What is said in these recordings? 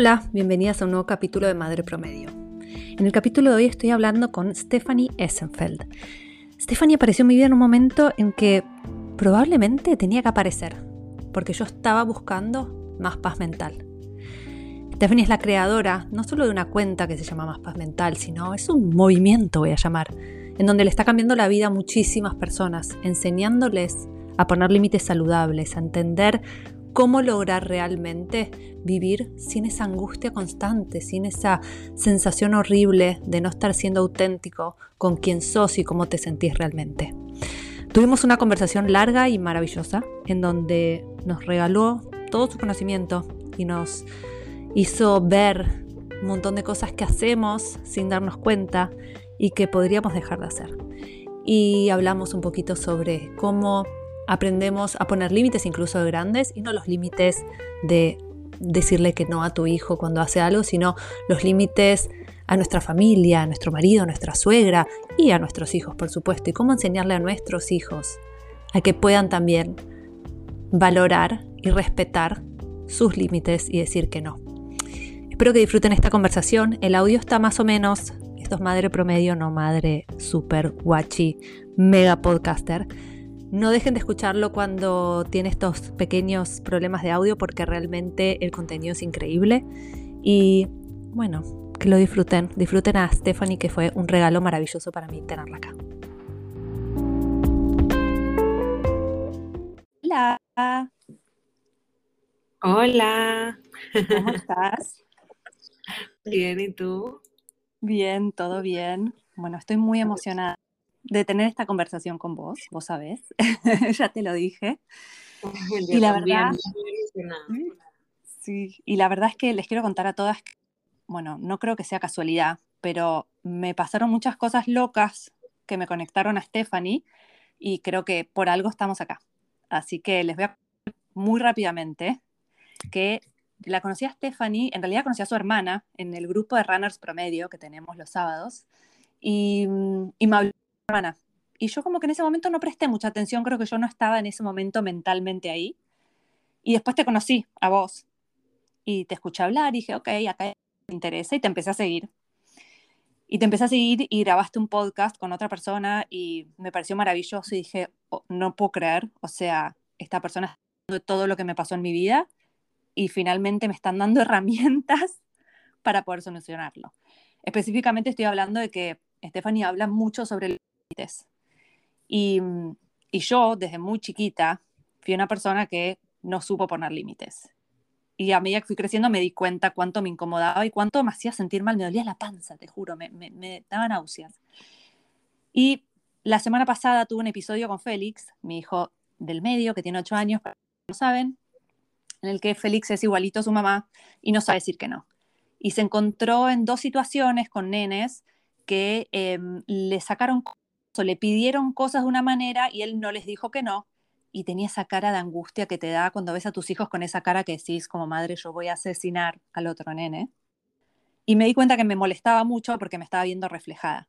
Hola, bienvenidas a un nuevo capítulo de Madre Promedio. En el capítulo de hoy estoy hablando con Stephanie Essenfeld. Stephanie apareció en mi vida en un momento en que probablemente tenía que aparecer, porque yo estaba buscando más paz mental. Stephanie es la creadora no solo de una cuenta que se llama Más Paz Mental, sino es un movimiento, voy a llamar, en donde le está cambiando la vida a muchísimas personas, enseñándoles a poner límites saludables, a entender cómo lograr realmente vivir sin esa angustia constante, sin esa sensación horrible de no estar siendo auténtico con quién sos y cómo te sentís realmente. Tuvimos una conversación larga y maravillosa en donde nos regaló todo su conocimiento y nos hizo ver un montón de cosas que hacemos sin darnos cuenta y que podríamos dejar de hacer. Y hablamos un poquito sobre cómo aprendemos a poner límites incluso de grandes y no los límites de decirle que no a tu hijo cuando hace algo, sino los límites a nuestra familia, a nuestro marido, a nuestra suegra y a nuestros hijos, por supuesto, y cómo enseñarle a nuestros hijos a que puedan también valorar y respetar sus límites y decir que no. Espero que disfruten esta conversación. El audio está más o menos, esto es madre promedio, no madre super guachi, mega podcaster no dejen de escucharlo cuando tiene estos pequeños problemas de audio porque realmente el contenido es increíble. Y bueno, que lo disfruten. Disfruten a Stephanie que fue un regalo maravilloso para mí tenerla acá. Hola. Hola. ¿Cómo estás? Bien, ¿y tú? Bien, todo bien. Bueno, estoy muy emocionada de tener esta conversación con vos, vos sabés, ya te lo dije. y la verdad, sí, y la verdad es que les quiero contar a todas, bueno, no creo que sea casualidad, pero me pasaron muchas cosas locas que me conectaron a Stephanie y creo que por algo estamos acá. Así que les voy a muy rápidamente que la conocí a Stephanie, en realidad conocí a su hermana en el grupo de Runners Promedio que tenemos los sábados y, y me habló hermana. Y yo como que en ese momento no presté mucha atención, creo que yo no estaba en ese momento mentalmente ahí. Y después te conocí a vos y te escuché hablar y dije, ok, acá me interesa y te empecé a seguir. Y te empecé a seguir y grabaste un podcast con otra persona y me pareció maravilloso y dije, oh, no puedo creer, o sea, esta persona está de todo lo que me pasó en mi vida y finalmente me están dando herramientas para poder solucionarlo. Específicamente estoy hablando de que Stephanie habla mucho sobre y, y yo, desde muy chiquita, fui una persona que no supo poner límites. Y a medida que fui creciendo me di cuenta cuánto me incomodaba y cuánto me hacía sentir mal. Me dolía la panza, te juro, me, me, me daba náuseas. Y la semana pasada tuve un episodio con Félix, mi hijo del medio, que tiene ocho años, para no saben, en el que Félix es igualito a su mamá y no sabe decir que no. Y se encontró en dos situaciones con nenes que em, le sacaron le pidieron cosas de una manera y él no les dijo que no. Y tenía esa cara de angustia que te da cuando ves a tus hijos con esa cara que decís como madre, yo voy a asesinar al otro nene. Y me di cuenta que me molestaba mucho porque me estaba viendo reflejada.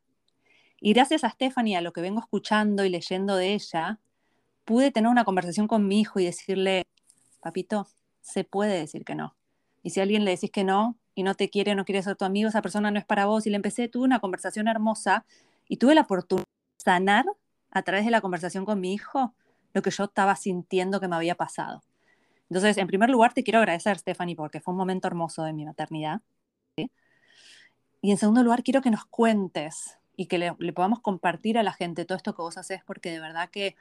Y gracias a Stephanie, a lo que vengo escuchando y leyendo de ella, pude tener una conversación con mi hijo y decirle, papito, se puede decir que no. Y si a alguien le decís que no y no te quiere, no quiere ser tu amigo, esa persona no es para vos. Y le empecé, tuve una conversación hermosa y tuve la oportunidad sanar a través de la conversación con mi hijo lo que yo estaba sintiendo que me había pasado. Entonces, en primer lugar, te quiero agradecer, Stephanie, porque fue un momento hermoso de mi maternidad. Y en segundo lugar, quiero que nos cuentes y que le, le, podamos compartir a la gente todo esto que vos haces, porque de verdad que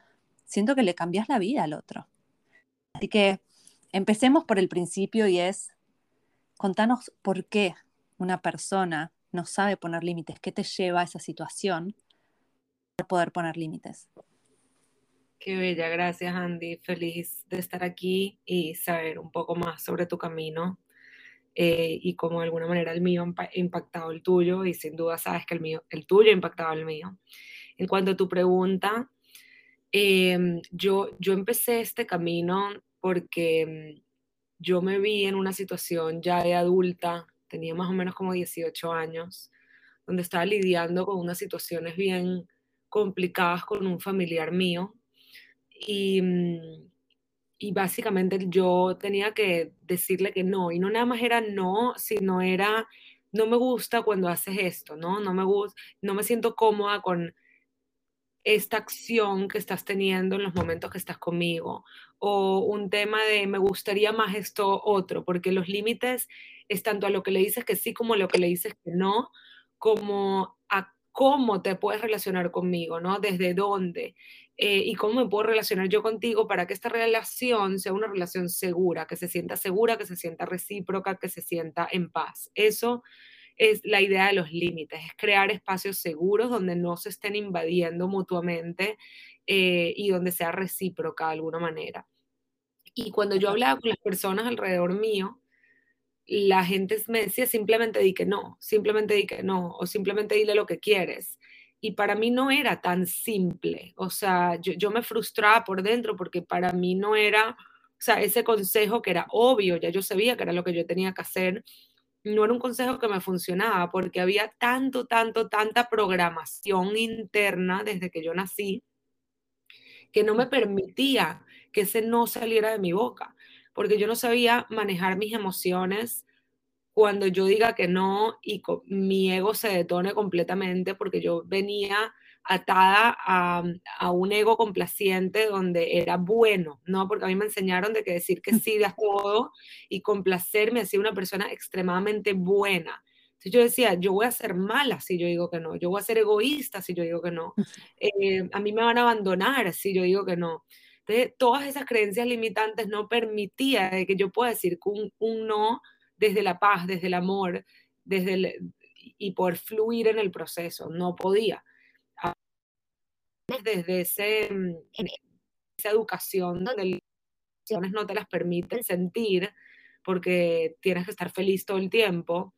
siento que le cambias la vida al otro. Así que empecemos por el principio y es, contanos por qué una persona no sabe poner límites, qué te lleva a esa situación poder poner límites. Qué bella, gracias Andy. Feliz de estar aquí y saber un poco más sobre tu camino eh, y cómo de alguna manera el mío ha impactado el tuyo y sin duda sabes que el, mío, el tuyo ha impactado el mío. En cuanto a tu pregunta, em, yo, yo empecé este camino porque em, yo me vi en una situación ya de adulta, tenía más o menos como 18 años, donde estaba lidiando con unas situaciones bien complicadas con un familiar mío. Y, mm, y básicamente yo tenía que decirle que no, y no nada más era no, sino era, no me gusta cuando haces esto, ¿no? No me gusta, no me siento cómoda con esta acción que estás teniendo en los momentos que estás conmigo, o un tema de me gustaría más esto otro, porque los límites es tanto a lo que le dices que sí como a lo que le dices que no, como a cómo te puedes relacionar conmigo, ¿no? Desde dónde. Eh, y cómo me puedo relacionar yo contigo para que esta relación sea una relación segura, que se sienta segura, que se sienta recíproca, que se sienta en paz. Eso es la idea de los límites, es crear espacios seguros donde no se estén invadiendo mutuamente eh, y donde sea recíproca de alguna manera. Y cuando yo hablaba con las personas alrededor mío, la gente me decía simplemente di que no, simplemente di que no, o simplemente dile lo que quieres. Y para mí no era tan simple, o sea, yo, me frustraba por dentro porque para mí no era, o sea, ese consejo que era obvio, ya yo sabía que era lo que yo tenía que hacer, no era un consejo que me funcionaba porque había tanto, tanto, tanta programación interna desde que yo nací que no me permitía que ese no saliera de mi boca, porque yo no sabía manejar mis emociones cuando yo diga que no y mi ego se detone completamente porque yo venía atada a, a, un ego complaciente donde era bueno, ¿no? Porque a mí me enseñaron de que decir que sí de todo y complacerme hacía una persona extremadamente buena. Entonces yo decía, yo voy a ser mala si yo digo que no, yo voy a ser egoísta si yo digo que no, eh, a mí me van a abandonar si yo digo que no. Todas esas creencias limitantes no permitían que yo pueda decir un, un no desde la paz, desde el amor, desde el, y por fluir en el proceso. No podía. Desde ese, mm, esa educación donde las no te las permiten sentir porque tienes que estar feliz todo el tiempo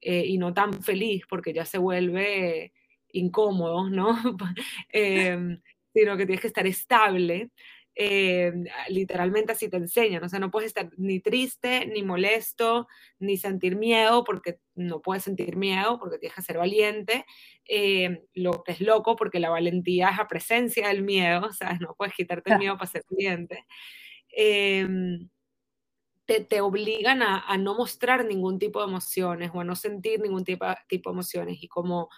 eh, y no tan feliz porque ya se vuelve incómodo, ¿no? Em, sino que tienes que estar estable. Eh, literalmente así te enseñan, o sea, no puedes estar ni triste, ni molesto, ni sentir miedo, porque no puedes sentir miedo, porque tienes que ser valiente, eh, lo que es loco, porque la valentía es la presencia del miedo, ¿sabes? No puedes quitarte el miedo para ser valiente. Em, te, te, obligan a, a, no mostrar ningún tipo de emociones o a no sentir ningún tipo, tipo de emociones. Y como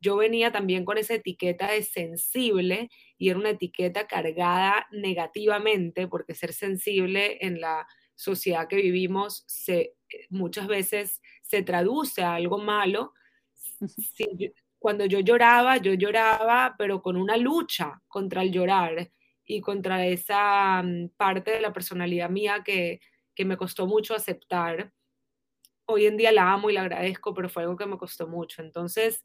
yo venía también con esa etiqueta de sensible y era una etiqueta cargada negativamente, porque ser sensible en la sociedad que vivimos se, muchas veces se traduce a algo malo. cuando yo lloraba, yo lloraba, pero con una lucha contra el llorar y contra esa mm, parte de la personalidad mía que, que me costó mucho aceptar. Hoy en día la amo y la agradezco, pero fue algo que me costó mucho. Entonces,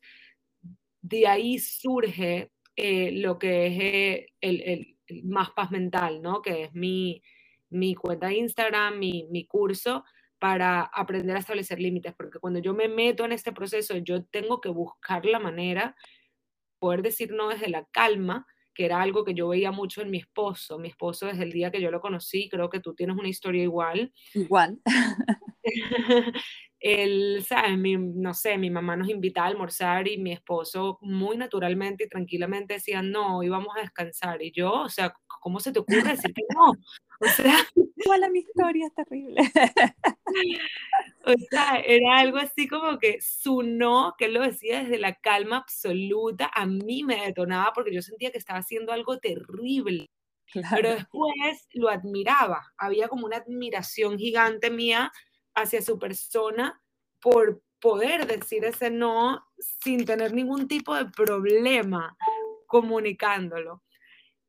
de ahí surge eh, lo que es eh, el, más paz mental, ¿no? Que es mi, mi cuenta de Instagram, mi, mi, curso para aprender a establecer límites, porque cuando yo me meto en este proceso, yo tengo que buscar la manera, poder decir no desde la calma, que era algo que yo veía mucho en mi esposo. Mi esposo desde el día que yo lo conocí, creo que tú tienes una historia igual. Igual. él, ¿sabes? no sé, mi mamá nos invitaba a almorzar y mi esposo muy naturalmente y tranquilamente decía, no, íbamos a descansar. Y yo, o sea, ¿cómo se te ocurre decir que no? O sea... Igual mi historia es terrible. o sea, era algo así como que su no, que él lo decía desde la calma absoluta, a mí me detonaba porque yo sentía que estaba haciendo algo terrible. Pero después lo admiraba, había como una admiración gigante mía hacia su persona por poder decir ese no sin tener ningún tipo de problema comunicándolo.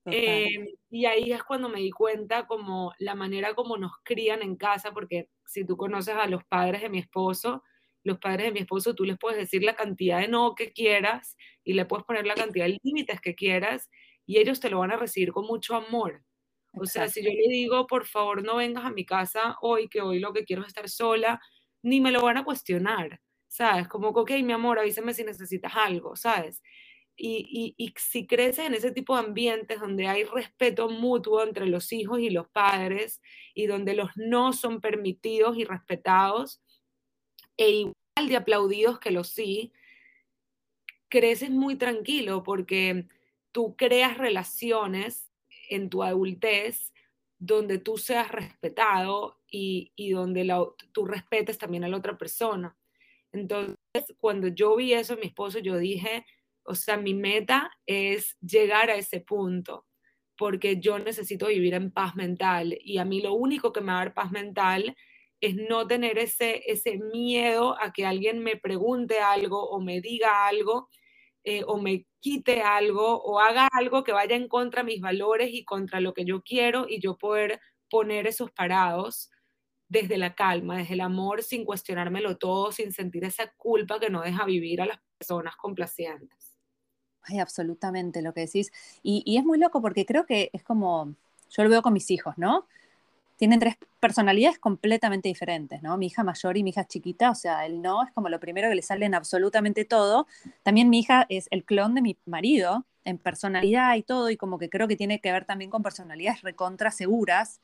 Eh, y ahí es cuando me di cuenta como la manera como nos crían en casa, porque si tú conoces a los padres de mi esposo, los padres de mi esposo, tú les puedes decir la cantidad de no que quieras y le puedes poner la cantidad de límites que quieras y ellos te lo van a recibir con mucho amor. O sea, si yo le digo, por favor, no vengas a mi casa hoy, que hoy lo que quiero es estar sola, ni me lo van a cuestionar, ¿sabes? Como, ok, mi amor, avísame si necesitas algo, ¿sabes? Y, y, y, si creces en ese tipo de ambientes donde hay respeto mutuo entre los hijos y los padres y donde los no son permitidos y respetados e igual de aplaudidos que los sí, creces muy tranquilo porque tú creas relaciones en tu adultez donde tú seas respetado y, donde tú respetes también a la otra persona. Entonces, cuando yo vi eso mi esposo, yo dije, o sea, mi meta es llegar a ese punto, porque yo necesito vivir en paz mental y a mí lo único que me va a dar paz mental es no tener ese, ese miedo a que alguien me pregunte algo o me diga algo eh, o me quite algo o haga algo que vaya en contra de mis valores y contra lo que yo quiero y yo poder poner esos parados desde la calma, desde el amor, sin cuestionármelo todo, sin sentir esa culpa que no deja vivir a las personas complacientes. Ay, absolutamente lo que decís. Y, y es muy loco porque creo que es como, yo lo veo con mis hijos, ¿no? Tienen tres personalidades completamente diferentes, ¿no? Mi hija mayor y mi hija chiquita, o sea, el no es como lo primero que le sale en absolutamente todo. También mi hija es el clon de mi marido en personalidad y todo, y como que creo que tiene que ver también con personalidades recontra seguras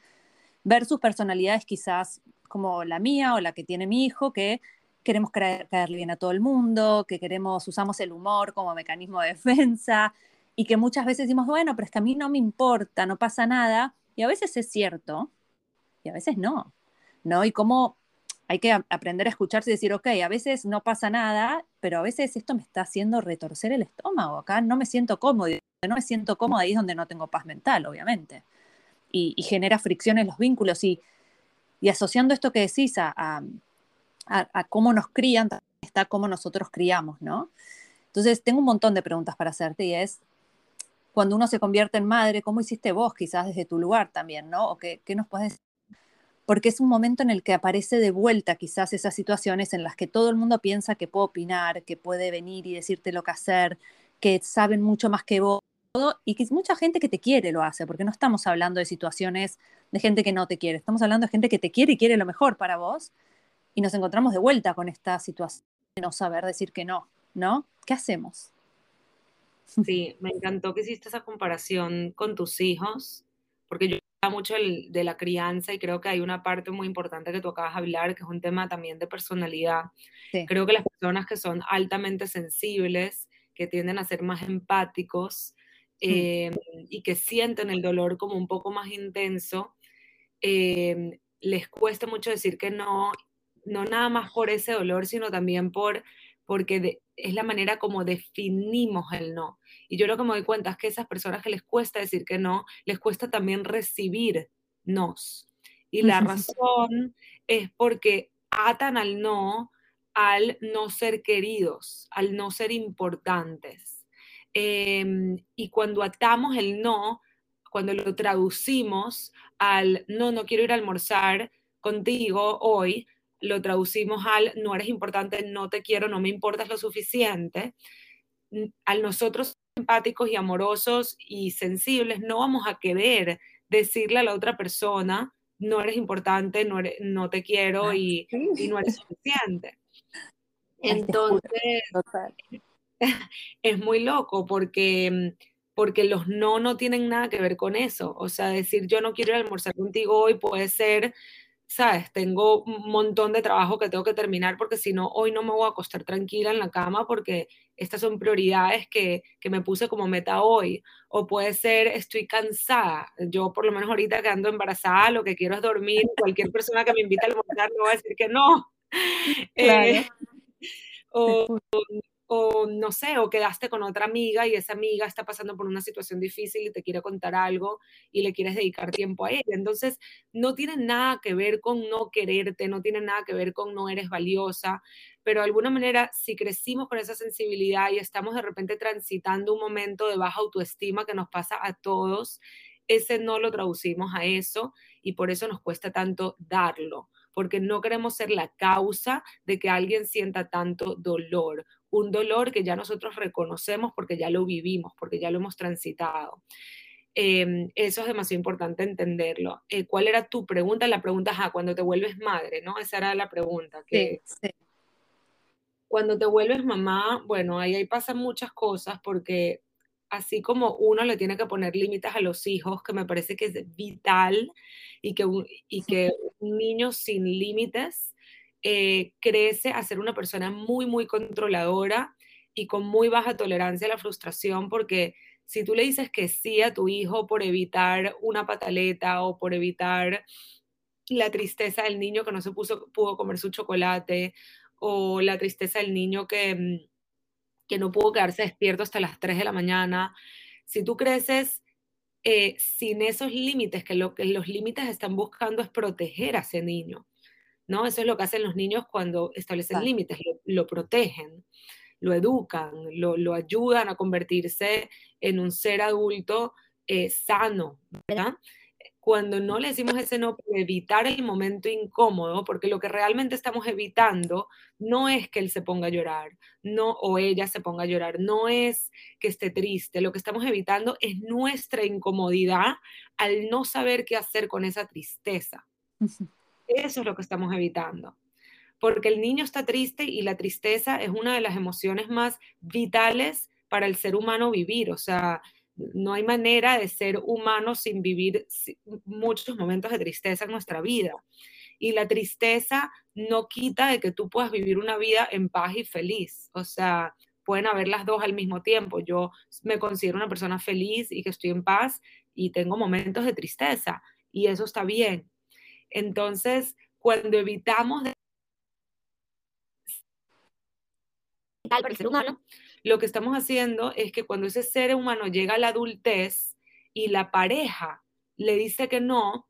versus personalidades quizás como la mía o la que tiene mi hijo, que queremos caerle bien a todo el mundo, que queremos, usamos el humor como mecanismo de defensa, y que muchas veces decimos, bueno, pero es que a mí no me importa, no pasa nada, y a veces es cierto, y a veces no, ¿no? Y cómo hay que aprender a escucharse y decir, ok, a veces no pasa nada, pero a veces esto me está haciendo retorcer el estómago, acá no me siento cómodo, no me siento cómodo ahí es donde no tengo paz mental, obviamente. Y, genera fricción en los vínculos y, asociando esto que decís a, cómo nos crían, está cómo nosotros criamos, ¿no? Entonces, tengo un montón de preguntas para hacerte y es, cuando uno se convierte en madre, ¿cómo hiciste vos quizás desde tu lugar también, ¿no? ¿O qué, qué nos puedes decir porque es un momento en el que aparece de vuelta quizás esas situaciones en las que todo el mundo piensa que puede opinar, que puede venir y decirte lo que hacer, que saben mucho más que vos, y que mucha gente que te quiere lo hace, porque no estamos hablando de situaciones de gente que no te quiere, estamos hablando de gente que te quiere y quiere lo mejor para vos, y nos encontramos de vuelta con esta situación de no saber decir que no, ¿no? ¿Qué hacemos? Sí, me encantó que hiciste esa comparación con tus hijos, porque yo mucho de la crianza y creo que hay una parte muy importante que tú acabas de hablar, que es un tema también de personalidad. Creo que las personas que son altamente sensibles, que tienden a ser más empáticos mm. em, y que sienten el dolor como un poco más intenso, em, les cuesta mucho decir que no, no nada más por ese dolor, sino también por porque es la manera como definimos el no. Y yo lo que me doy cuenta es que esas personas que les cuesta decir que no, les cuesta también recibir nos. Y la razón es porque atan al no al no ser queridos, al no ser importantes. Em, y cuando atamos el no, cuando lo traducimos al no, no quiero ir a almorzar contigo hoy, lo traducimos al no eres importante, no te quiero, no me importas lo suficiente, al nosotros empáticos y amorosos y sensibles, no vamos a querer decirle a la otra persona, no eres importante, no, no te quiero ah, y, y no eres suficiente. Entonces, es muy loco porque, porque los no no tienen nada que ver con eso. O sea, decir yo no quiero ir a almorzar contigo hoy puede ser sabes, tengo un montón de trabajo que tengo que terminar porque si no, hoy no me voy a acostar tranquila en la cama porque estas son prioridades que, que, me puse como meta hoy. O puede ser, estoy cansada. Yo por lo menos ahorita que ando embarazada, lo que quiero es dormir. Cualquier persona que me invite a almorzar me va a decir que no. Eh, o, o no sé, o quedaste con otra amiga y esa amiga está pasando por una situación difícil y te quiere contar algo y le quieres dedicar tiempo a ella. Entonces, no tiene nada que ver con no quererte, no tiene nada que ver con no eres valiosa, pero de alguna manera, si crecimos con esa sensibilidad y estamos de repente transitando un momento de baja autoestima que nos pasa a todos, ese no lo traducimos a eso y por eso nos cuesta tanto darlo porque no queremos ser la causa de que alguien sienta tanto dolor, un dolor que ya nosotros reconocemos porque ya lo vivimos, porque ya lo hemos transitado. Em, eso es demasiado importante entenderlo. Eh, ¿Cuál era tu pregunta? La pregunta, es cuando te vuelves madre, ¿no? Esa era la pregunta. Que, sí, Cuando te vuelves mamá, bueno, ahí, ahí pasan muchas cosas porque así como uno le tiene que poner límites a los hijos, que me parece que es vital y que y que un niño sin límites eh, crece a ser una persona muy, muy controladora y con muy baja tolerancia a la frustración porque si tú le dices que sí a tu hijo por evitar una pataleta o por evitar la tristeza del niño que no se puso, pudo comer su chocolate o la tristeza del niño que, mm, que no pudo quedarse despierto hasta las 3 de la mañana, si tú creces eh, sin esos límites, que lo que los límites están buscando es proteger a ese niño, ¿no? Eso es lo que hacen los niños cuando establecen límites, lo, protegen, lo educan, lo, ayudan a convertirse en un ser adulto eh, sano, ¿verdad? Cuando no le decimos ese no para evitar el momento incómodo, porque lo que realmente estamos evitando no es que él se ponga a llorar, no o ella se ponga a llorar, no es que esté triste, lo que estamos evitando es nuestra incomodidad al no saber qué hacer con esa tristeza. Eso es lo que estamos evitando. Porque el niño está triste y la tristeza es una de las emociones más vitales para el ser humano vivir, o sea, no hay manera de ser humano sin vivir muchos momentos de tristeza en nuestra vida. Y la tristeza no quita de que tú puedas vivir una vida en paz y feliz. O sea, pueden haber las dos al mismo tiempo. Yo me considero una persona feliz y que estoy en paz y tengo momentos de tristeza y eso está bien. Entonces, cuando evitamos de para ser humano, lo que estamos haciendo es que cuando ese ser humano llega a la adultez y la pareja le dice que no,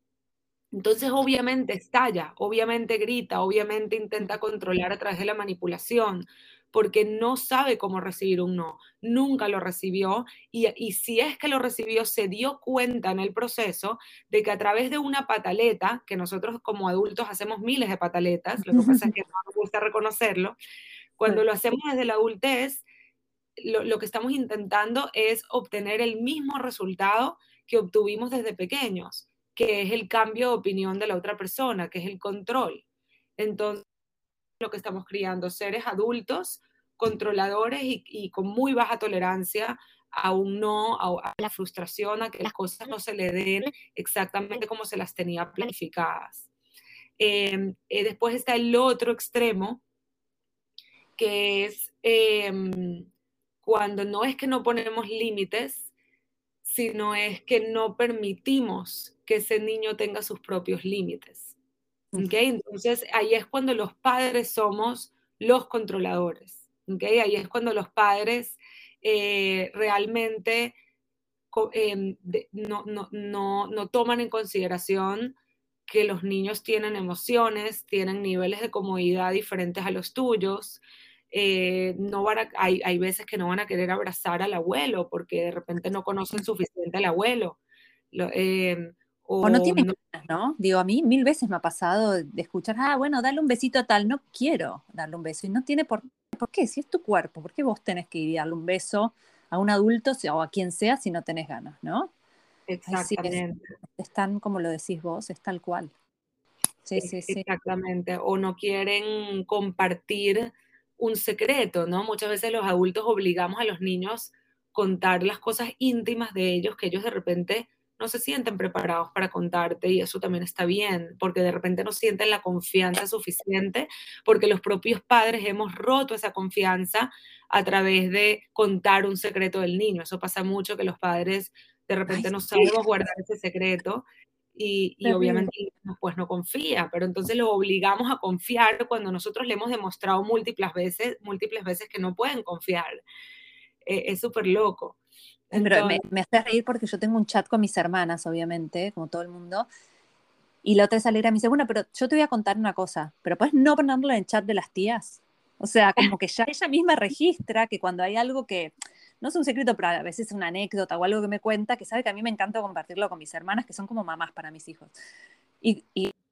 entonces obviamente estalla, obviamente grita, obviamente intenta controlar a través de la manipulación, porque no sabe cómo recibir un no, nunca lo recibió y, y, si es que lo recibió, se dio cuenta en el proceso de que a través de una pataleta, que nosotros como adultos hacemos miles de pataletas, lo que pasa es que no nos gusta reconocerlo, cuando lo hacemos desde la adultez, lo, que estamos intentando es obtener el mismo resultado que obtuvimos desde pequeños, que es el cambio de opinión de la otra persona, que es el control. Entonces, lo que estamos criando, seres adultos, controladores y, con muy baja tolerancia a un no, a, la frustración, a que las cosas no se le den exactamente como se las tenía planificadas. Em, eh, después está el otro extremo, que es em, cuando no es que no ponemos límites, sino es que no permitimos que ese niño tenga sus propios límites. ¿okay? Entonces ahí es cuando los padres somos los controladores. ¿okay? Ahí es cuando los padres eh, realmente em, no, no, no, no toman en consideración que los niños tienen emociones, tienen niveles de comodidad diferentes a los tuyos, eh, no van hay, hay, veces que no van a querer abrazar al abuelo porque de repente no conocen suficiente al abuelo. Em, o, no tienen ganas, ¿no? Digo, a mí mil veces me ha pasado de escuchar, ah, bueno, dale un besito a tal, no quiero darle un beso y no tiene por, ¿por qué, si es tu cuerpo, ¿por qué vos tenés que ir a darle un beso a un adulto o a quien sea si no tenés ganas, ¿no? Exactamente. Es, tan como lo decís vos, es tal cual. Sí, sí, sí. Exactamente. O no quieren compartir un secreto, ¿no? Muchas veces los adultos obligamos a los niños a contar las cosas íntimas de ellos que ellos de repente no se sienten preparados para contarte y eso también está bien, porque de repente no sienten la confianza suficiente, porque los propios padres hemos roto esa confianza a través de contar un secreto del niño. Eso pasa mucho que los padres de repente no sabemos guardar ese secreto y, obviamente pues no confía, pero entonces lo obligamos a confiar cuando nosotros le hemos demostrado múltiples veces, múltiples veces que no pueden confiar. Eh, es súper loco. pero me, me, hace reír porque yo tengo un chat con mis hermanas, obviamente, como todo el mundo, y la otra es alegra, me dice, bueno, pero yo te voy a contar una cosa, pero puedes no ponerlo en el chat de las tías. O sea, como que ya ella misma registra que cuando hay algo que no es un secreto, pero a veces es una anécdota o algo que me cuenta, que sabe que a mí me encanta compartirlo con mis hermanas, que son como mamás para mis hijos. Y,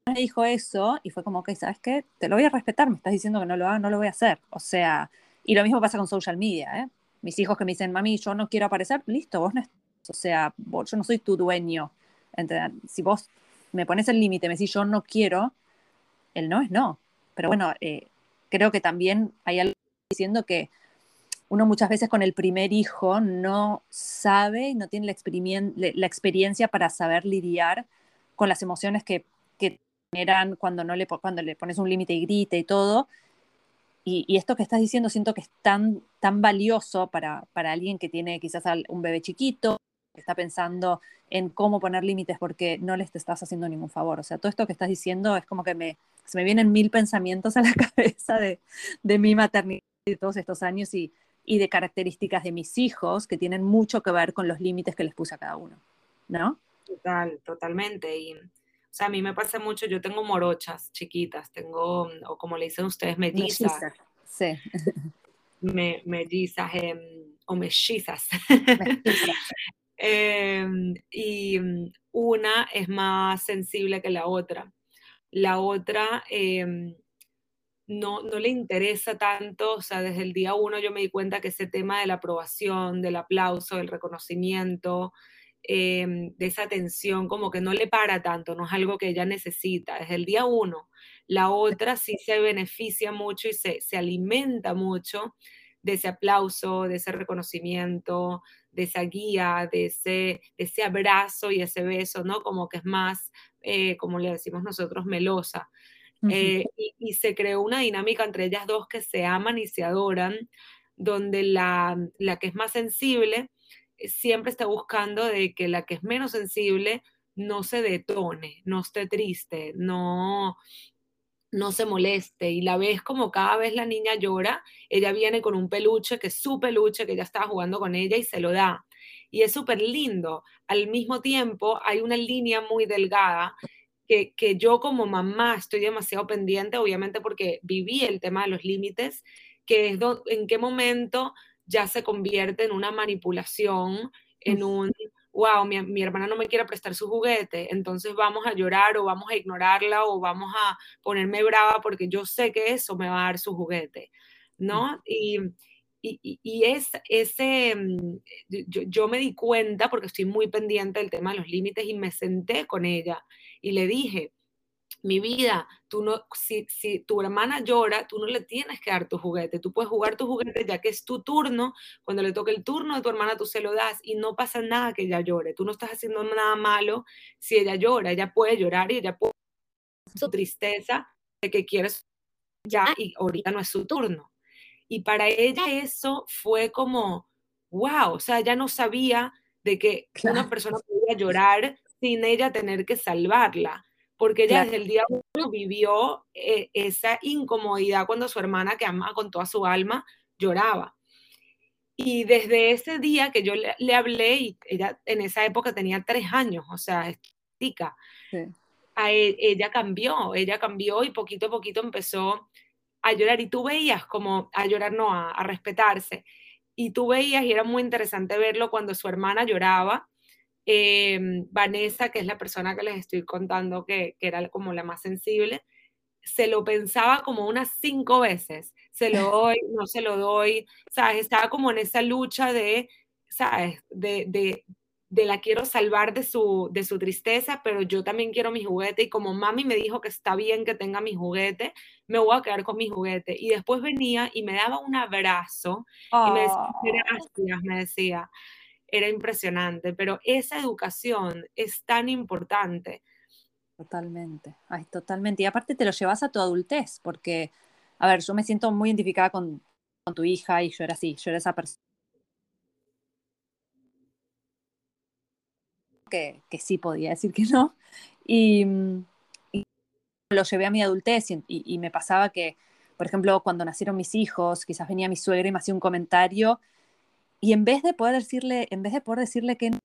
me dijo eso y fue como, ok, ¿sabes qué? Te lo voy a respetar, me estás diciendo que no lo haga, no lo voy a hacer. O sea, y lo mismo pasa con social media, ¿eh? Mis hijos que me dicen, mami, yo no quiero aparecer, listo, vos no O sea, yo no soy tu dueño. si vos me pones el límite, me decís yo no quiero, el no es no. Pero bueno, eh, creo que también hay algo diciendo que uno muchas veces con el primer hijo no sabe y no tiene la, experiencia para saber lidiar con las emociones que, que generan cuando, no le, cuando le pones un límite y grita y todo. y, esto que estás diciendo siento que es tan, tan valioso para, para alguien que tiene quizás un bebé chiquito, que está pensando en cómo poner límites porque no les estás haciendo ningún favor. O sea, todo esto que estás diciendo es como que me, se me vienen mil pensamientos a la cabeza de, de mi maternidad de todos estos años y, y de características de mis hijos que tienen mucho que ver con los límites que les puse a cada uno, ¿no? Total, totalmente. Y, o sea, a mí me pasa mucho, yo tengo morochas chiquitas, tengo, o como le dicen ustedes, mellizas. Sí. Me, mellizas em, o mellizas. Em, y mm, una es más sensible que la otra. La otra em, no, no le interesa tanto, o sea, desde el día uno yo me di cuenta que ese tema de la aprobación, del aplauso, del reconocimiento, em, de esa atención, como que no le para tanto, no es algo que ella necesita, desde el día uno. La otra sí se beneficia mucho y se, alimenta mucho de ese aplauso, de ese reconocimiento, de esa guía, de ese, ese abrazo y ese beso, ¿no? Como que es más, eh, como le decimos nosotros, melosa. Eh, y, se creó una dinámica entre ellas dos que se aman y se adoran, donde la, la que es más sensible eh, siempre está buscando de que la que es menos sensible no se detone, no esté triste, no, no se moleste. Y la ves como cada vez la niña llora, ella viene con un peluche que es su peluche, que ya estaba jugando con ella y se lo da. Y es súper lindo. Al mismo tiempo hay una línea muy delgada que, yo como mamá estoy demasiado pendiente, obviamente porque viví el tema de los límites, que es en qué momento ya se convierte en una manipulación, en un, wow, mi, mi, hermana no me quiere prestar su juguete, entonces vamos a llorar o vamos a ignorarla o vamos a ponerme brava porque yo sé que eso me va a dar su juguete, ¿no? Y, y, y, es, ese, mm, yo, yo, me di cuenta porque estoy muy pendiente del tema de los límites y me senté con ella y le dije, mi vida, tú no, si, si, tu hermana llora, tú no le tienes que dar tu juguete, tú puedes jugar tu juguete ya que es tu turno, cuando le toque el turno de tu hermana tú se lo das y no pasa nada que ella llore, tú no estás haciendo nada malo si ella llora, ella puede llorar y ella puede su tristeza de que quieres ya y ahorita no es su turno. Y para ella eso fue como, wow, o sea, ella no sabía de que una persona podía llorar sin ella tener que salvarla, porque ella desde el día uno vivió eh, esa incomodidad cuando su hermana, que ama con toda su alma, lloraba. Y desde ese día que yo le, hablé, y ella en esa época tenía tres años, o sea, es chica, e, ella cambió, ella cambió y poquito a poquito empezó a llorar. Y tú veías como, a llorar no, a, a respetarse. Y tú veías, y era muy interesante verlo cuando su hermana lloraba, Em, Vanessa, que es la persona que les estoy contando que, que, era como la más sensible, se lo pensaba como unas cinco veces. Se lo doy, no se lo doy, ¿sabes? Estaba como en esa lucha de, ¿sabes? De, de, de la quiero salvar de su, de su tristeza, pero yo también quiero mi juguete y como mami me dijo que está bien que tenga mi juguete, me voy a quedar con mi juguete. Y después venía y me daba un abrazo y me decía, gracias, me decía era impresionante, pero esa educación es tan importante. Totalmente, ay, totalmente. Y aparte te lo llevas a tu adultez, porque, a ver, yo me siento muy identificada con, tu hija y yo era así, yo era esa persona. Que, que, sí podía decir que no. Y, lo llevé a mi adultez y, y, me pasaba que, por ejemplo, cuando nacieron mis hijos, quizás venía mi suegra y me hacía un comentario y en vez de poder decirle, en vez de poder decirle que no,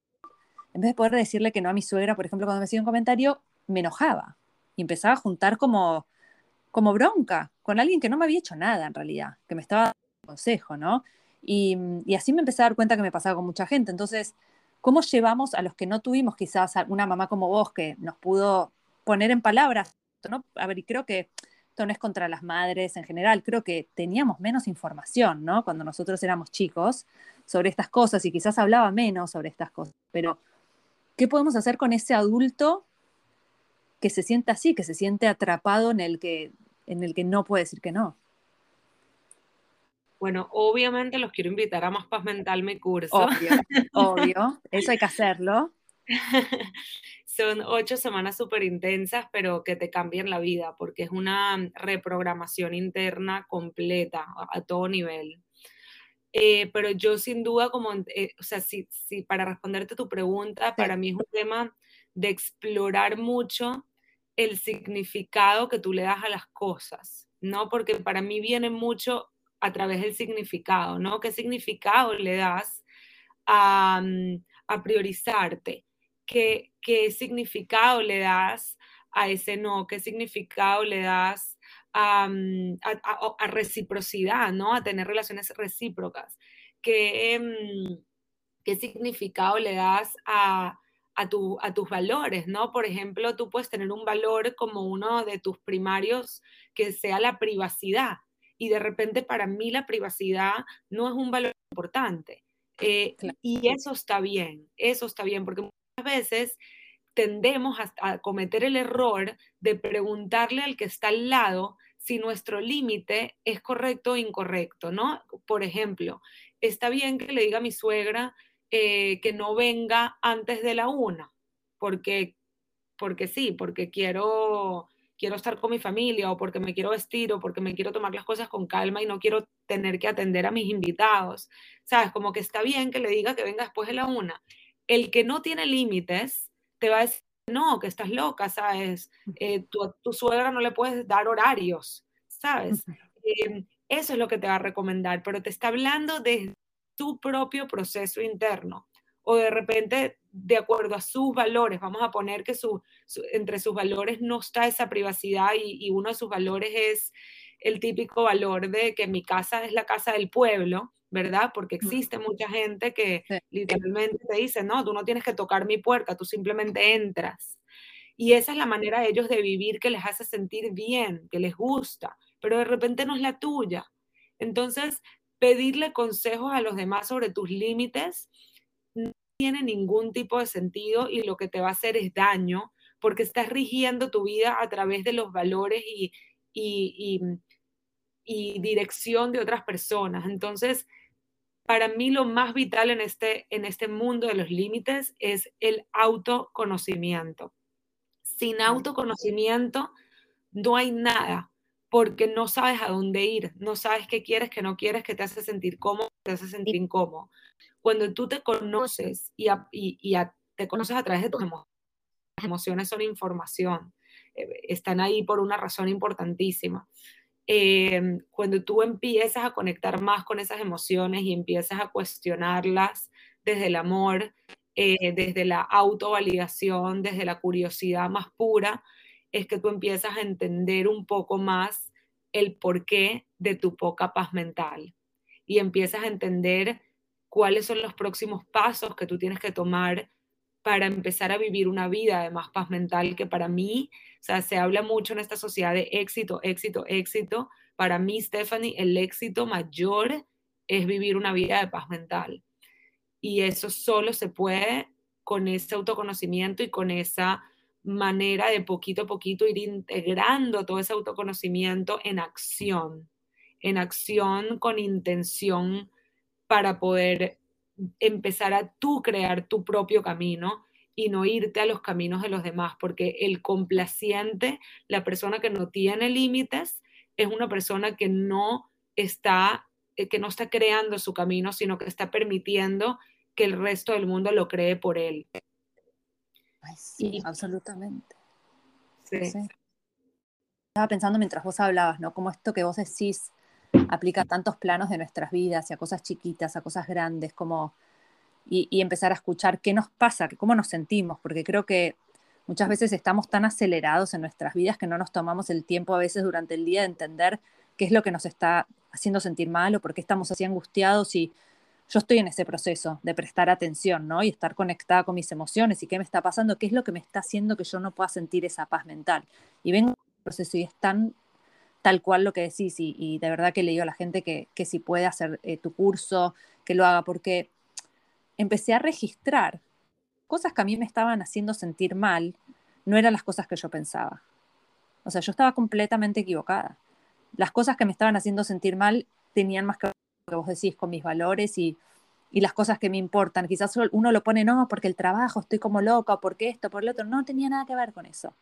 en vez de poder decirle que no a mi suegra, por ejemplo, cuando me hacía un comentario, me enojaba y empezaba a juntar como, como bronca con alguien que no me había hecho nada en realidad, que me estaba dando consejo, ¿no? Y, y, así me empecé a dar cuenta que me pasaba con mucha gente. Entonces, ¿cómo llevamos a los que no tuvimos quizás una mamá como vos que nos pudo poner en palabras? ¿no? A ver, y creo que esto no es contra las madres en general, creo que teníamos menos información, ¿no? Cuando nosotros éramos chicos sobre estas cosas y quizás hablaba menos sobre estas cosas, pero ¿qué podemos hacer con ese adulto que se siente así, que se siente atrapado en el que, en el que no puede decir que no? Bueno, obviamente los quiero invitar a Más Paz Mental, mi curso. Obvio, obvio, eso hay que hacerlo. son ocho semanas súper intensas, pero que te cambian la vida, porque es una reprogramación interna completa a, todo nivel. Eh, pero yo sin duda, como, eh, o sea, si, si, para responderte tu pregunta, para mí es un tema de explorar mucho el significado que tú le das a las cosas, ¿no? Porque para mí viene mucho a través del significado, ¿no? ¿Qué significado le das a, mm, a priorizarte? ¿Qué, ¿Qué significado le das a ese no? ¿Qué significado le das a, a, a reciprocidad, ¿no? A tener relaciones recíprocas. ¿Qué, mm, qué significado le das a, a, tu, a, tus valores, ¿no? Por ejemplo, tú puedes tener un valor como uno de tus primarios que sea la privacidad y de repente para mí la privacidad no es un valor importante. Eh, y eso está bien, eso está bien, porque muchas veces tendemos a, a, cometer el error de preguntarle al que está al lado si nuestro límite es correcto o incorrecto, ¿no? Por ejemplo, está bien que le diga a mi suegra eh, que no venga antes de la una, porque, porque sí, porque quiero, quiero estar con mi familia o porque me quiero vestir o porque me quiero tomar las cosas con calma y no quiero tener que atender a mis invitados. ¿Sabes? Como que está bien que le diga que venga después de la una. El que no tiene límites te va a decir, no, que estás loca, ¿sabes? Eh, tu, tu, suegra no le puedes dar horarios, ¿sabes? Eh, eso es lo que te va a recomendar, pero te está hablando de tu propio proceso interno o de repente de acuerdo a sus valores, vamos a poner que su, su, entre sus valores no está esa privacidad y, y, uno de sus valores es el típico valor de que mi casa es la casa del pueblo, ¿verdad? Porque existe mucha gente que sí. literalmente te dice, no, tú no tienes que tocar mi puerta, tú simplemente entras. Y esa es la manera de ellos de vivir que les hace sentir bien, que les gusta, pero de repente no es la tuya. Entonces, pedirle consejos a los demás sobre tus límites no tiene ningún tipo de sentido y lo que te va a hacer es daño porque estás rigiendo tu vida a través de los valores y, y, y, y dirección de otras personas. Entonces, para mí lo más vital en este, en este mundo de los límites es el autoconocimiento. Sin autoconocimiento no hay nada porque no sabes a dónde ir, no sabes qué quieres, qué no quieres, qué te hace sentir cómodo, te hace sentir incómodo. Cuando tú te conoces y, a, y, y a, te conoces a través de tus emociones, las emociones son información, eh, están ahí por una razón importantísima. Eh, cuando tú empiezas a conectar más con esas emociones y empiezas a cuestionarlas desde el amor, eh, desde la autovalidación, desde la curiosidad más pura, es que tú empiezas a entender un poco más el porqué de tu poca paz mental. Y empiezas a entender cuáles son los próximos pasos que tú tienes que tomar para empezar a vivir una vida de más paz mental, que para mí, o sea, se habla mucho en esta sociedad de éxito, éxito, éxito. Para mí, Stephanie, el éxito mayor es vivir una vida de paz mental. Y eso solo se puede con ese autoconocimiento y con esa manera de poquito a poquito ir integrando todo ese autoconocimiento en acción, en acción con intención para poder empezar a tú crear tu propio camino y no irte a los caminos de los demás, porque el complaciente, la persona que no tiene límites, es una persona que no está eh, que no está creando su camino, sino que está permitiendo que el resto del mundo lo cree por él. Ay, sí, y, absolutamente. Sí. sí. Estaba pensando mientras vos hablabas, ¿no? Como esto que vos decís aplica a tantos planos de nuestras vidas, y a cosas chiquitas, a cosas grandes, como y, empezar a escuchar qué nos pasa, cómo nos sentimos, porque creo que muchas veces estamos tan acelerados en nuestras vidas que no nos tomamos el tiempo a veces durante el día de entender qué es lo que nos está haciendo sentir mal o por qué estamos así angustiados y yo estoy en ese proceso de prestar atención, ¿no? Y estar conectada con mis emociones y qué me está pasando, qué es lo que me está haciendo que yo no pueda sentir esa paz mental. Y vengo en proceso y es tan tal cual lo que decís y, y de verdad que le a la gente que, que si puede hacer eh, tu curso, que lo haga, porque empecé a registrar cosas que a mí me estaban haciendo sentir mal, no eran las cosas que yo pensaba. O sea, yo estaba completamente equivocada. Las cosas que me estaban haciendo sentir mal tenían más que que vos decís con mis valores y, y las cosas que me importan. Quizás uno lo pone, no, porque el trabajo, estoy como loca, porque esto, por lo otro. No tenía nada que ver con eso.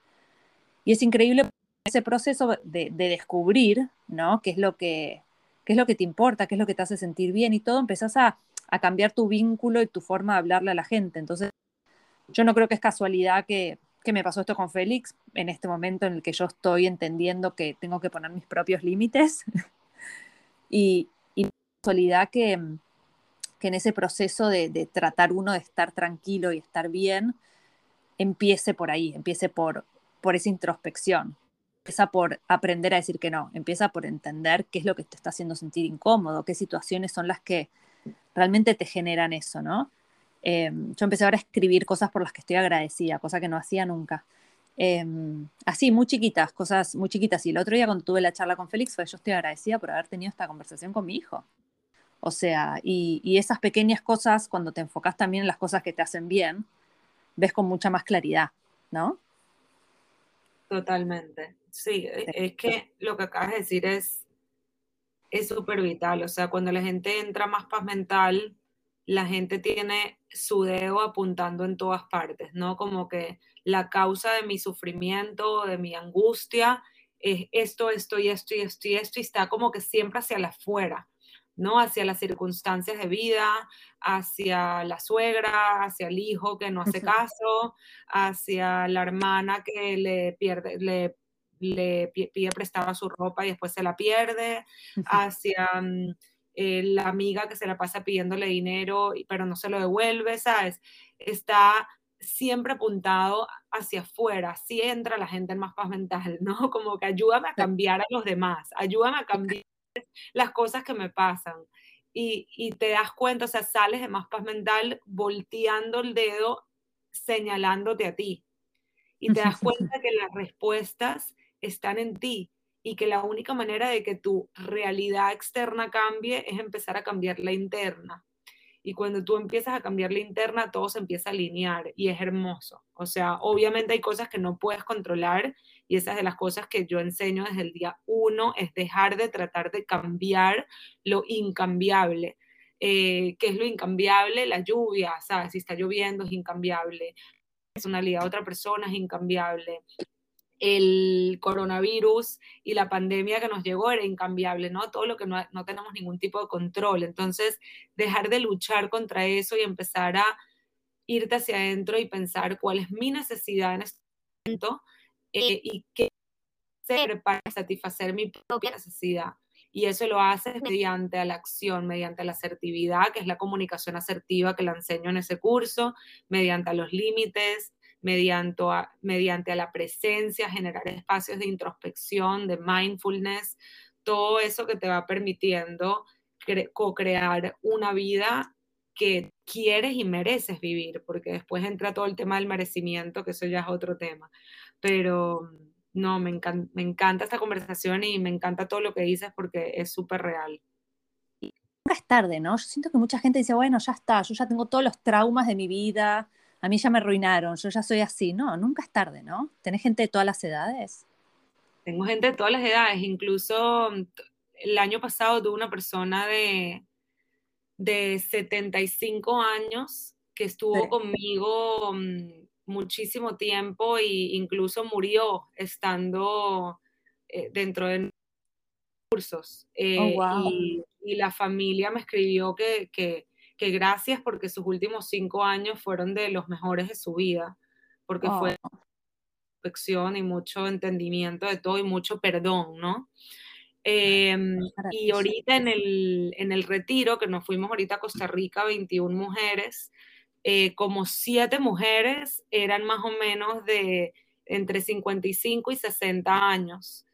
Y es increíble ese proceso de, descubrir, ¿no? ¿Qué es, lo que, qué es lo que te importa, qué es lo que te hace sentir bien y todo, empezás a, a cambiar tu vínculo y tu forma de hablarle a la gente. Entonces, yo no creo que es casualidad que, que me pasó esto con Félix en este momento en el que yo estoy entendiendo que tengo que poner mis propios límites. y, y casualidad que, que en ese proceso de, de, tratar uno de estar tranquilo y estar bien, empiece por ahí, empiece por, por esa introspección. Empieza por aprender a decir que no, empieza por entender qué es lo que te está haciendo sentir incómodo, qué situaciones son las que realmente te generan eso, ¿no? Eh, yo empecé ahora a escribir cosas por las que estoy agradecida, cosa que no hacía nunca. Eh, así, muy chiquitas, cosas muy chiquitas. Y el otro día cuando tuve la charla con Félix fue yo estoy agradecida por haber tenido esta conversación con mi hijo. O sea, y, y esas pequeñas cosas, cuando te enfocas también en las cosas que te hacen bien, ves con mucha más claridad, ¿no? Totalmente. Sí, e, es que lo que acabas de decir es es súper vital. O sea, cuando la gente entra más paz mental, la gente tiene su dedo apuntando en todas partes, ¿no? Como que la causa de mi sufrimiento, de mi angustia, es esto, esto y esto y esto y esto, y está como que siempre hacia la afuera. ¿No? Hacia las circunstancias de vida, hacia la suegra, hacia el hijo que no hace caso, hacia la hermana que le pierde, le, le pide prestada su ropa y después se la pierde, hacia mm, eh, la amiga que se la pasa pidiéndole dinero pero no se lo devuelve, ¿sabes? Está siempre apuntado hacia afuera, así entra la gente en más paz mental, ¿no? Como que ayúdame a cambiar a los demás, ayúdame a cambiar las cosas que me pasan. Y, y, te das cuenta, o sea, sales de más paz mental volteando el dedo, señalándote a ti. Y te das cuenta que las respuestas están en ti y que la única manera de que tu realidad externa cambie es empezar a cambiar la interna. Y cuando tú empiezas a cambiar la interna, todo se empieza a alinear y es hermoso. O sea, obviamente hay cosas que no puedes controlar y esas de las cosas que yo enseño desde el día uno es dejar de tratar de cambiar lo incambiable. Eh, ¿Qué es lo incambiable? La lluvia, ¿sabes? Si está lloviendo es incambiable. La personalidad de otra persona es incambiable el coronavirus y la pandemia que nos llegó era incambiable, ¿no? Todo lo que no, no, tenemos ningún tipo de control. Entonces, dejar de luchar contra eso y empezar a irte hacia adentro y pensar cuál es mi necesidad en este momento eh, y qué hacer para satisfacer mi propia necesidad. Y eso lo haces mediante la acción, mediante la asertividad, que es la comunicación asertiva que la enseño en ese curso, mediante los límites, mediante a, mediante a la presencia, generar espacios de introspección, de mindfulness, todo eso que te va permitiendo co-crear una vida que quieres y mereces vivir, porque después entra todo el tema del merecimiento, que eso ya es otro tema. Pero no, me, encanta, me encanta esta conversación y me encanta todo lo que dices porque es súper real. Nunca es tarde, ¿no? Yo siento que mucha gente dice, bueno, ya está, yo ya tengo todos los traumas de mi vida, a mí ya me arruinaron, yo ya soy así. No, nunca es tarde, ¿no? ¿Tenés gente de todas las edades? Tengo gente de todas las edades, incluso mm, el año pasado tuve una persona de, de 75 años que estuvo conmigo mm, muchísimo tiempo e incluso murió estando eh, dentro de cursos. Eh, oh, y, y, la familia me escribió que, que que gracias porque sus últimos cinco años fueron de los mejores de su vida, porque fue oh. y mucho entendimiento de todo y mucho perdón, ¿no? Em, y ahorita en el, en el retiro, que nos fuimos ahorita a Costa Rica, 21 mujeres, eh, como siete mujeres eran más o menos de entre 55 y 60 años.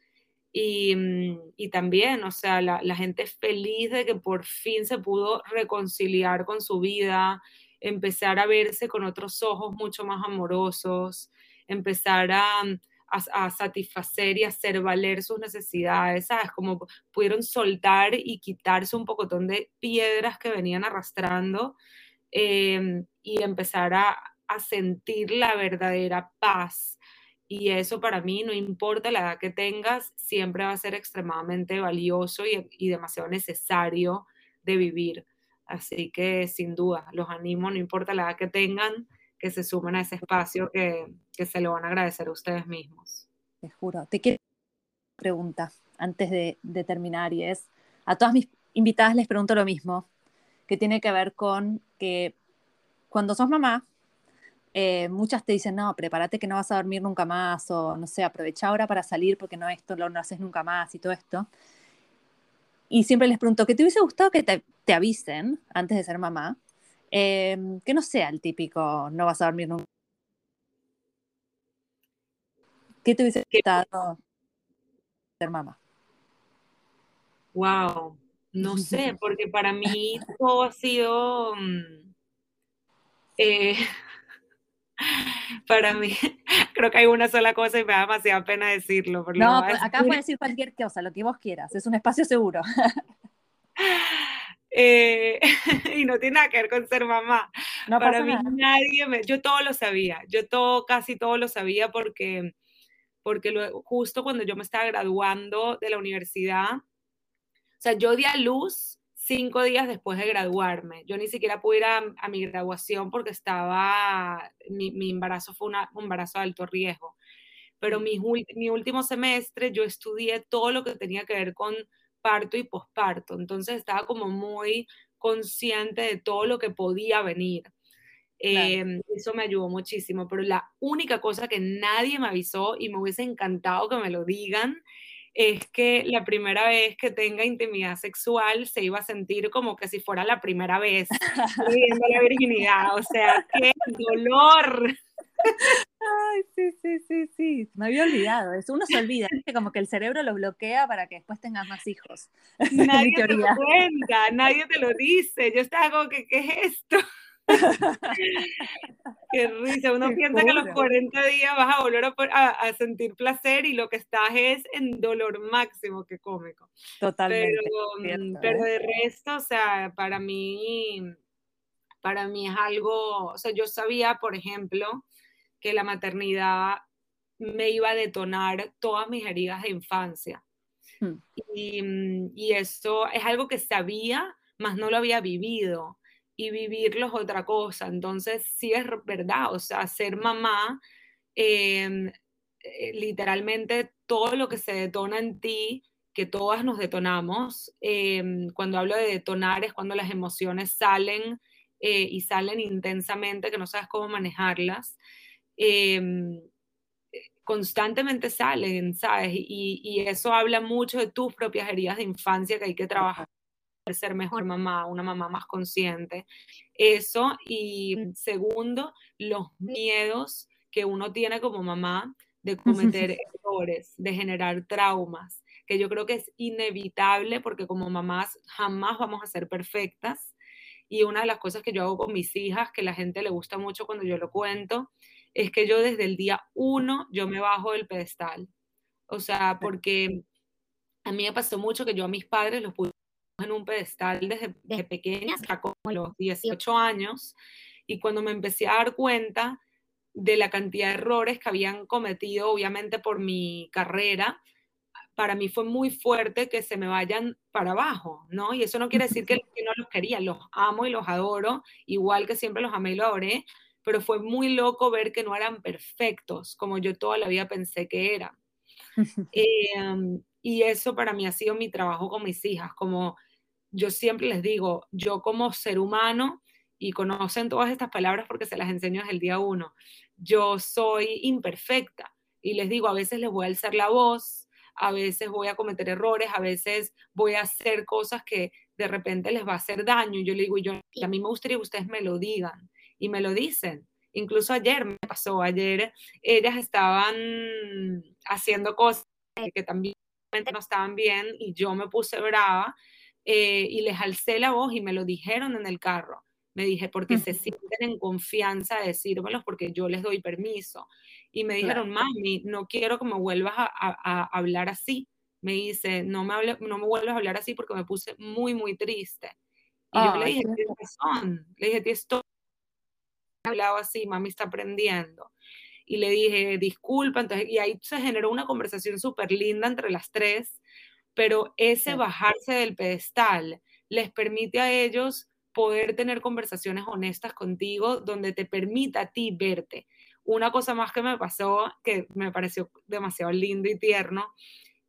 Mm, y, también, o sea, la, la, gente feliz de que por fin se pudo reconciliar con su vida, empezar a verse con otros ojos mucho más amorosos, empezar a, a, satisfacer y hacer valer sus necesidades, ¿sabes? Como pudieron soltar y quitarse un pocotón de piedras que venían arrastrando em, y empezar a, a sentir la verdadera paz y eso para mí, no importa la edad que tengas, siempre va a ser extremadamente valioso y, demasiado necesario de vivir. Así que sin duda, los animo, no importa la edad que tengan, que se sumen a ese espacio que, que se lo van a agradecer a ustedes mismos. Te juro. Te quiero pregunta antes de, de terminar y es, a todas mis invitadas les pregunto lo mismo, que tiene que ver con que cuando sos mamá, eh, muchas te dicen, no, prepárate que no vas a dormir nunca más, o no sé, aprovecha ahora para salir porque no, esto lo no haces nunca más y todo esto. Y siempre les pregunto, ¿qué te hubiese gustado que te, te avisen antes de ser mamá? Eh, que no sea el típico, no vas a dormir nunca. ¿Qué te hubiese gustado ser mamá? Wow, no sé, porque para mí todo ha sido... Mm, eh, para mí, creo que hay una sola cosa y me da demasiada pena decirlo. no, acá puedes decir cualquier cosa, lo que vos quieras, es un espacio seguro. Eh, y no tiene nada que ver con ser mamá. para mí nadie me, yo todo lo sabía, yo todo, casi todo lo sabía porque, porque justo cuando yo me estaba graduando de la universidad, o sea, yo di a luz cinco días después de graduarme. Yo ni siquiera pude ir a, mi graduación porque estaba, mi, mi embarazo fue un embarazo de alto riesgo. Pero mi, mi último semestre yo estudié todo lo que tenía que ver con parto y posparto. Entonces estaba como muy consciente de todo lo que podía venir. Em, eso me ayudó muchísimo, pero la única cosa que nadie me avisó y me hubiese encantado que me lo digan es que la primera vez que tenga intimidad sexual se iba a sentir como que si fuera la primera vez viviendo la virginidad. O sea, qué dolor. Ay, sí, sí, sí, sí. Me había olvidado. Eso uno se olvida, como que el cerebro lo bloquea para que después tengas más hijos. Nadie te lo cuenta, nadie te lo dice. Yo estaba como que, ¿qué es esto? Qué risa, uno piensa que a los 40 días vas a volver a, sentir placer y lo que estás es en dolor máximo, qué cómico. Totalmente. Pero, mm, pero ¿eh? de resto, o sea, para mí, para mí es algo, o sea, yo sabía, por ejemplo, que la maternidad me iba a detonar todas mis heridas de infancia. Hmm. Y, y eso es algo que sabía, más no lo había vivido y vivirlo es otra cosa. Entonces, sí es verdad, o sea, ser mamá, em, eh, literalmente todo lo que se detona en ti, que todas nos detonamos, em, cuando hablo de detonar es cuando las emociones salen eh, y salen intensamente, que no sabes cómo manejarlas. Em, constantemente salen, ¿sabes? Y, y, eso habla mucho de tus propias heridas de infancia que hay que trabajar ser mejor mamá, una mamá más consciente. Eso. Y segundo, los miedos que uno tiene como mamá de cometer errores, de generar traumas, que yo creo que es inevitable porque como mamás jamás vamos a ser perfectas. Y una de las cosas que yo hago con mis hijas, que la gente le gusta mucho cuando yo lo cuento, es que yo desde el día uno, yo me bajo del pedestal. O sea, porque a mí me pasó mucho que yo a mis padres los pude en un pedestal desde, desde pequeña, hasta como los 18 años, y cuando me empecé a dar cuenta de la cantidad de errores que habían cometido, obviamente por mi carrera, para mí fue muy fuerte que se me vayan para abajo, ¿no? Y eso no quiere decir que, que no los quería, los amo y los adoro, igual que siempre los amé y los adoré, pero fue muy loco ver que no eran perfectos como yo toda la vida pensé que eran. Eh, y eso para mí ha sido mi trabajo con mis hijas, como yo siempre les digo, yo como ser humano, y conocen todas estas palabras porque se las enseño desde el día uno, yo soy imperfecta y les digo, a veces les voy a alzar la voz, a veces voy a cometer errores, a veces voy a hacer cosas que de repente les va a hacer daño. Yo le digo, yo, a mí me gustaría que ustedes me lo digan y me lo dicen. Incluso ayer me pasó, ayer ellas estaban haciendo cosas que también no estaban bien y yo me puse brava eh, y les alcé la voz y me lo dijeron en el carro. Me dije, porque se sienten en confianza de decírmelos porque yo les doy permiso. Y me dijeron, mami, no quiero que me vuelvas a, hablar así. Me dice, no me, hable, no me vuelvas a hablar así porque me puse muy, muy triste. Y yo le dije, tienes razón. Le dije, esto hablado así, mami está aprendiendo. Y le dije, disculpa. Entonces, y ahí se generó una conversación súper linda entre las tres pero ese bajarse del pedestal les permite a ellos poder tener conversaciones honestas contigo donde te permita a ti verte. Una cosa más que me pasó, que me pareció demasiado lindo y tierno,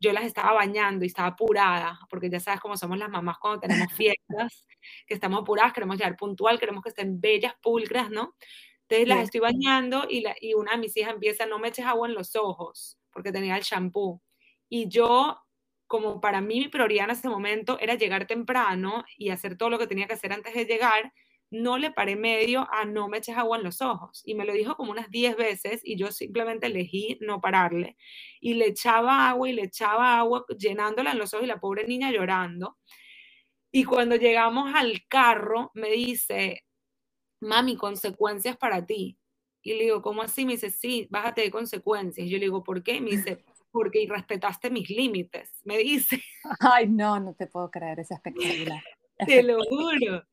yo las estaba bañando y estaba apurada, porque ya sabes cómo somos las mamás cuando tenemos fiestas, que estamos apuradas, queremos llegar puntual, queremos que estén bellas, pulcras, ¿no? Entonces las estoy bañando y, la, y una de mis hijas empieza, no me eches agua en los ojos, porque tenía el shampoo. Y yo, como para mí mi prioridad en ese momento era llegar temprano y hacer todo lo que tenía que hacer antes de llegar, no le paré medio a no me eches agua en los ojos. Y me lo dijo como unas 10 veces y yo simplemente elegí no pararle. Y le echaba agua y le echaba agua llenándola en los ojos y la pobre niña llorando. Y cuando llegamos al carro, me dice, mami, consecuencias para ti. Y le digo, ¿cómo así? Me dice, sí, bájate de consecuencias. Y yo le digo, ¿por qué? Me dice, porque respetaste mis límites, me dice. Ay, no, no te puedo creer, es espectacular. Te lo juro.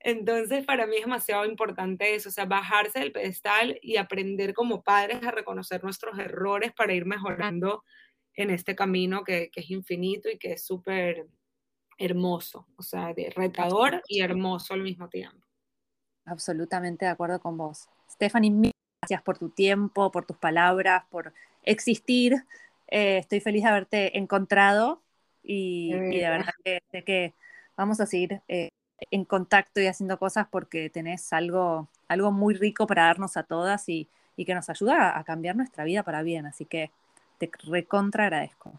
Entonces, para mí es demasiado importante eso, o sea, bajarse del pedestal y aprender como padres a reconocer nuestros errores para ir mejorando en este camino que, que es infinito y que es súper hermoso, o sea, de retador y hermoso al mismo tiempo. Absolutamente de acuerdo con vos. Stephanie, gracias por tu tiempo, por tus palabras, por existir. Eh, estoy feliz de haberte encontrado y, de verdad que sé que vamos a seguir eh, en contacto y haciendo cosas porque tenés algo, algo muy rico para darnos a todas y, y que nos ayuda a, cambiar nuestra vida para bien. Así que te recontra agradezco.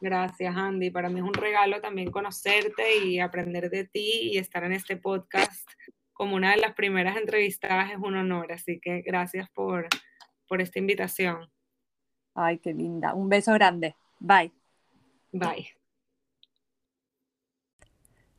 Gracias, Andy. Para mí es un regalo también conocerte y aprender de ti y estar en este podcast como una de las primeras entrevistadas es un honor, así que gracias por, por esta invitación. Ay, qué linda. Un beso grande. Bye. Bye.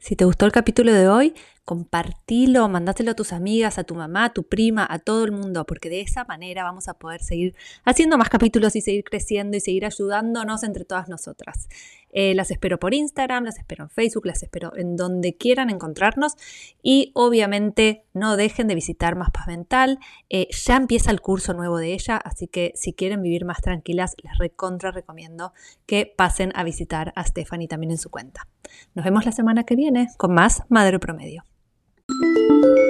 Si te gustó el capítulo de hoy, compartilo, mandátelo a tus amigas, a tu mamá, a tu prima, a todo el mundo, porque de esa manera vamos a poder seguir haciendo más capítulos y seguir creciendo y seguir ayudándonos entre todas nosotras. Eh, las espero por Instagram, las espero en Facebook, las espero en donde quieran encontrarnos y obviamente no dejen de visitar Más Paz Mental. Eh, ya empieza el curso nuevo de ella, así que si quieren vivir más tranquilas, les recontra recomiendo que pasen a visitar a Stephanie también en su cuenta. Nos vemos la semana que viene con más Madre Promedio. Thank you.